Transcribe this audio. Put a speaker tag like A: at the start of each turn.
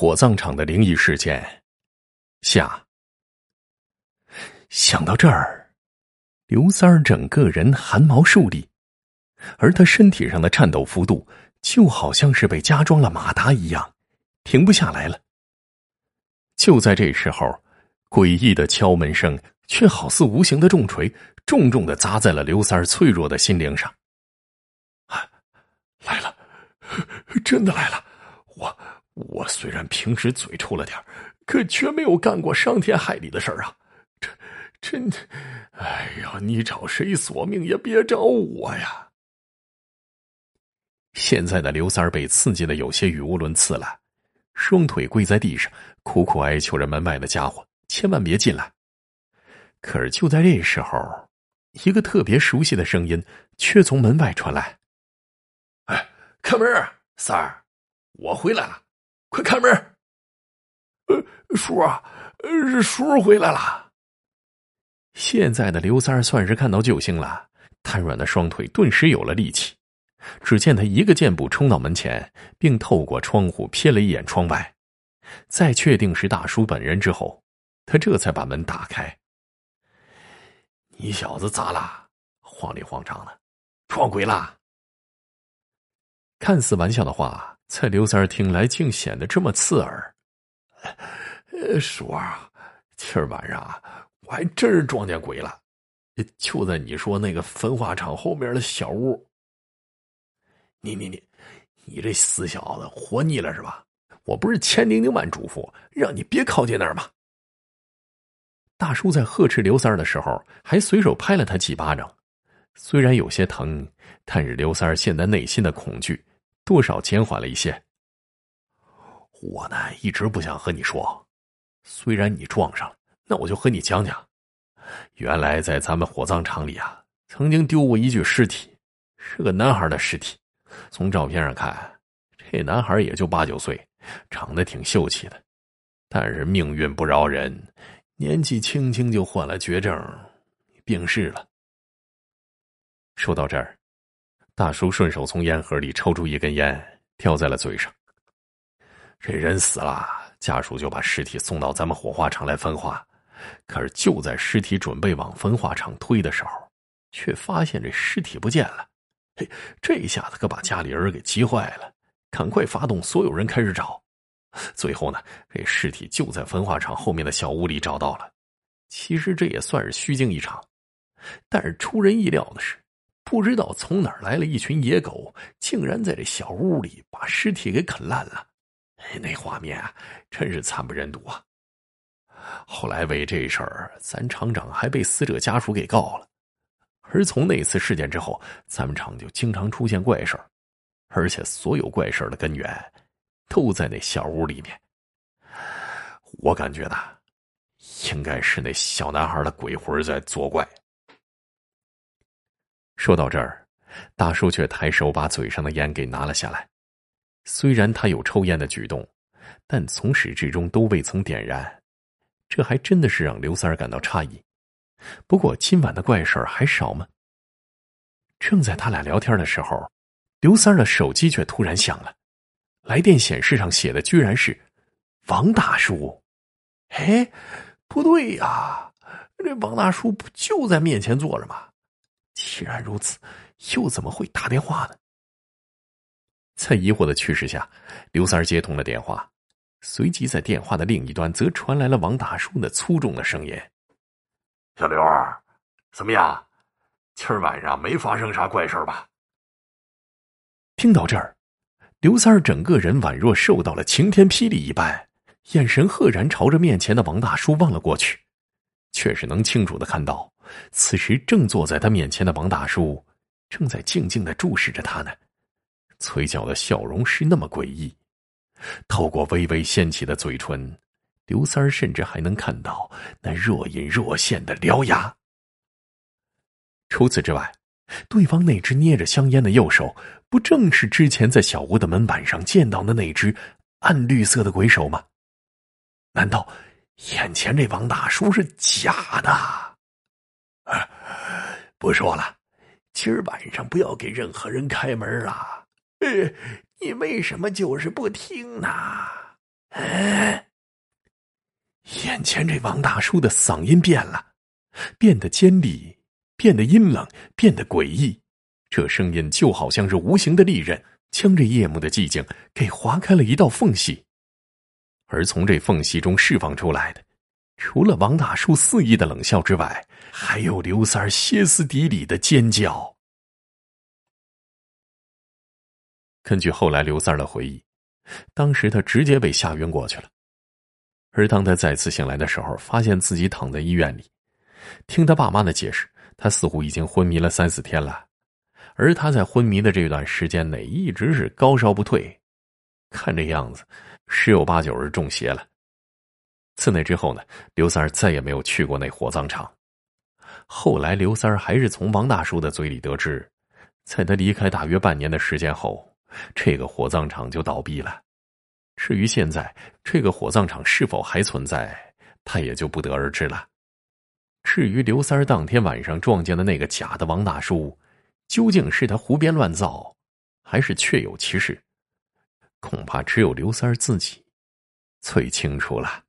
A: 火葬场的灵异事件下。想到这儿，刘三儿整个人汗毛竖立，而他身体上的颤抖幅度就好像是被加装了马达一样，停不下来了。就在这时候，诡异的敲门声却好似无形的重锤，重重的砸在了刘三儿脆弱的心灵上。来了，真的来了！我我虽然平时嘴臭了点可却没有干过伤天害理的事儿啊！这。真的，哎呀，你找谁索命也别找我呀！现在的刘三儿被刺激的有些语无伦次了，双腿跪在地上，苦苦哀求着门外的家伙千万别进来。可是就在这时候，一个特别熟悉的声音却从门外传来：“哎，开门，三儿，我回来了，快开门！”呃，叔啊，呃，叔回来了。现在的刘三儿算是看到救星了，瘫软的双腿顿时有了力气。只见他一个箭步冲到门前，并透过窗户瞥了一眼窗外，在确定是大叔本人之后，他这才把门打开。你小子咋了？慌里慌张的，撞鬼啦？看似玩笑的话，在刘三听来竟显得这么刺耳。叔啊，今儿晚上。我还真是撞见鬼了，就在你说那个焚化厂后面的小屋。你你你，你这死小子，活腻了是吧？我不是千叮咛万嘱咐，让你别靠近那儿吗？大叔在呵斥刘三的时候，还随手拍了他几巴掌，虽然有些疼，但是刘三现在内心的恐惧多少减缓了一些。我呢，一直不想和你说，虽然你撞上了。那我就和你讲讲，原来在咱们火葬场里啊，曾经丢过一具尸体，是个男孩的尸体。从照片上看，这男孩也就八九岁，长得挺秀气的，但是命运不饶人，年纪轻轻就患了绝症，病逝了。说到这儿，大叔顺手从烟盒里抽出一根烟，叼在了嘴上。这人死了，家属就把尸体送到咱们火化场来焚化。可是就在尸体准备往焚化厂推的时候，却发现这尸体不见了。嘿，这下子可把家里人给急坏了，赶快发动所有人开始找。最后呢，这尸体就在焚化厂后面的小屋里找到了。其实这也算是虚惊一场，但是出人意料的是，不知道从哪儿来了一群野狗，竟然在这小屋里把尸体给啃烂了。那画面啊，真是惨不忍睹啊！后来为这事儿，咱厂长还被死者家属给告了。而从那次事件之后，咱们厂就经常出现怪事儿，而且所有怪事儿的根源都在那小屋里面。我感觉呢，应该是那小男孩的鬼魂在作怪。说到这儿，大叔却抬手把嘴上的烟给拿了下来。虽然他有抽烟的举动，但从始至终都未曾点燃。这还真的是让刘三儿感到诧异。不过今晚的怪事儿还少吗？正在他俩聊天的时候，刘三儿的手机却突然响了，来电显示上写的居然是王大叔。哎，不对呀，这王大叔不就在面前坐着吗？既然如此，又怎么会打电话呢？在疑惑的驱使下，刘三儿接通了电话。随即，在电话的另一端，则传来了王大叔那粗重的声音：“
B: 小刘儿，怎么样？今儿晚上没发生啥怪事吧？”
A: 听到这儿，刘三儿整个人宛若受到了晴天霹雳一般，眼神赫然朝着面前的王大叔望了过去，却是能清楚的看到，此时正坐在他面前的王大叔，正在静静的注视着他呢，嘴角的笑容是那么诡异。透过微微掀起的嘴唇，刘三甚至还能看到那若隐若现的獠牙。除此之外，对方那只捏着香烟的右手，不正是之前在小屋的门板上见到的那只暗绿色的鬼手吗？难道眼前这王大叔是假的？
B: 不说了，今儿晚上不要给任何人开门啊！你为什么就是不听呢？
A: 哎，眼前这王大叔的嗓音变了，变得尖利，变得阴冷，变得诡异。这声音就好像是无形的利刃，将这夜幕的寂静给划开了一道缝隙。而从这缝隙中释放出来的，除了王大叔肆意的冷笑之外，还有刘三歇斯底里的尖叫。根据后来刘三的回忆，当时他直接被吓晕过去了。而当他再次醒来的时候，发现自己躺在医院里。听他爸妈的解释，他似乎已经昏迷了三四天了。而他在昏迷的这段时间内，一直是高烧不退，看这样子，十有八九是中邪了。自那之后呢，刘三再也没有去过那火葬场。后来，刘三还是从王大叔的嘴里得知，在他离开大约半年的时间后。这个火葬场就倒闭了。至于现在这个火葬场是否还存在，他也就不得而知了。至于刘三当天晚上撞见的那个假的王大叔，究竟是他胡编乱造，还是确有其事，恐怕只有刘三儿自己最清楚了。